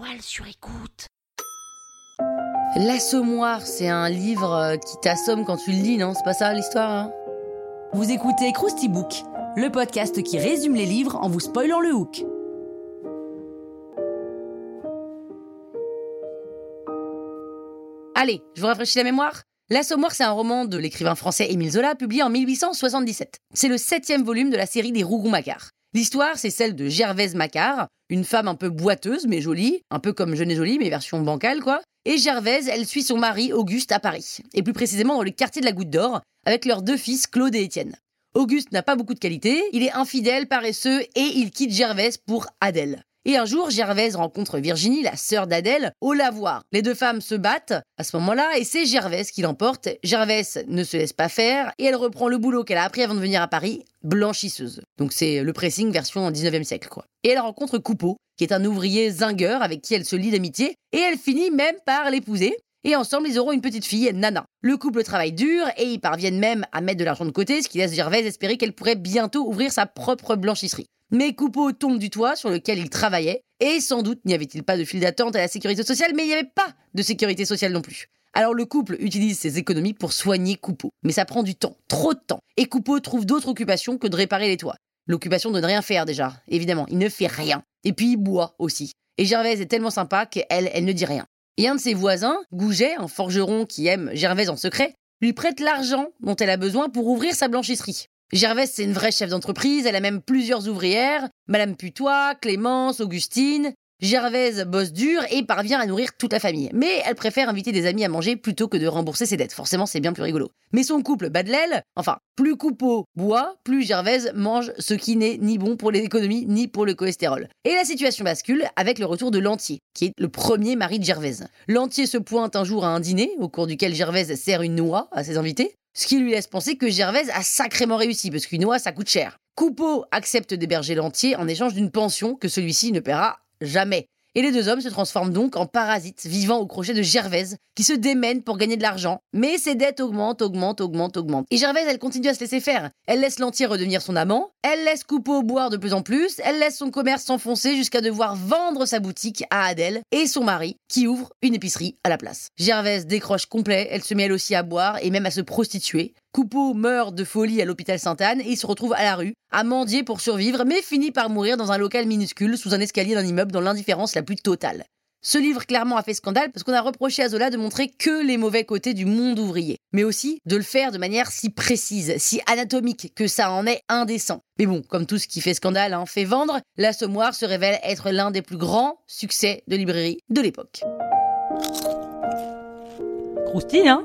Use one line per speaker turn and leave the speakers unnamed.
Écoute. L'Assommoir, c'est un livre euh, qui t'assomme quand tu le lis, non? C'est pas ça l'histoire hein? Vous écoutez Krusty Book, le podcast qui résume les livres en vous spoilant le hook. Allez, je vous rafraîchis la mémoire L'Assommoir, c'est un roman de l'écrivain français Émile Zola, publié en 1877. C'est le septième volume de la série des Rougon-Macquart. L'histoire, c'est celle de Gervaise Macquart, une femme un peu boiteuse mais jolie, un peu comme Jeune et Jolie, mais version bancale quoi. Et Gervaise, elle suit son mari Auguste à Paris, et plus précisément dans le quartier de la Goutte d'Or, avec leurs deux fils Claude et Étienne. Auguste n'a pas beaucoup de qualités, il est infidèle, paresseux, et il quitte Gervaise pour Adèle. Et un jour, Gervaise rencontre Virginie, la sœur d'Adèle, au lavoir. Les deux femmes se battent à ce moment-là et c'est Gervaise qui l'emporte. Gervaise ne se laisse pas faire et elle reprend le boulot qu'elle a appris avant de venir à Paris, blanchisseuse. Donc c'est le pressing version 19e siècle quoi. Et elle rencontre Coupeau, qui est un ouvrier zingueur avec qui elle se lie d'amitié et elle finit même par l'épouser. Et ensemble, ils auront une petite fille, Nana. Le couple travaille dur et ils parviennent même à mettre de l'argent de côté, ce qui laisse Gervaise espérer qu'elle pourrait bientôt ouvrir sa propre blanchisserie. Mais Coupeau tombe du toit sur lequel il travaillait, et sans doute n'y avait-il pas de fil d'attente à la sécurité sociale, mais il n'y avait pas de sécurité sociale non plus. Alors le couple utilise ses économies pour soigner Coupeau. Mais ça prend du temps, trop de temps. Et Coupeau trouve d'autres occupations que de réparer les toits. L'occupation de ne rien faire déjà, évidemment, il ne fait rien. Et puis il boit aussi. Et Gervaise est tellement sympa qu'elle, elle ne dit rien. Et un de ses voisins, Gouget, un forgeron qui aime Gervaise en secret, lui prête l'argent dont elle a besoin pour ouvrir sa blanchisserie. Gervaise, c'est une vraie chef d'entreprise, elle a même plusieurs ouvrières, Madame Putois, Clémence, Augustine. Gervaise bosse dur et parvient à nourrir toute la famille. Mais elle préfère inviter des amis à manger plutôt que de rembourser ses dettes. Forcément, c'est bien plus rigolo. Mais son couple bat de. Enfin, plus Coupeau boit, plus Gervaise mange ce qui n'est ni bon pour les économies ni pour le cholestérol. Et la situation bascule avec le retour de Lantier, qui est le premier mari de Gervaise. Lantier se pointe un jour à un dîner, au cours duquel Gervaise sert une noix à ses invités. Ce qui lui laisse penser que Gervaise a sacrément réussi, parce qu'une noix, ça coûte cher. Coupeau accepte d'héberger l'entier en échange d'une pension que celui-ci ne paiera jamais. Et les deux hommes se transforment donc en parasites vivant au crochet de Gervaise, qui se démène pour gagner de l'argent. Mais ses dettes augmentent, augmentent, augmentent, augmentent. Et Gervaise, elle continue à se laisser faire. Elle laisse l'entier redevenir son amant, elle laisse Coupeau boire de plus en plus, elle laisse son commerce s'enfoncer jusqu'à devoir vendre sa boutique à Adèle et son mari, qui ouvre une épicerie à la place. Gervaise décroche complet, elle se met elle aussi à boire et même à se prostituer. Coupeau meurt de folie à l'hôpital Sainte-Anne et il se retrouve à la rue, à mendier pour survivre, mais finit par mourir dans un local minuscule sous un escalier d'un immeuble dans l'indifférence la plus totale. Ce livre clairement a fait scandale parce qu'on a reproché à Zola de montrer que les mauvais côtés du monde ouvrier, mais aussi de le faire de manière si précise, si anatomique, que ça en est indécent. Mais bon, comme tout ce qui fait scandale hein, fait vendre, l'Assommoir se révèle être l'un des plus grands succès de librairie de l'époque. Croustille, hein?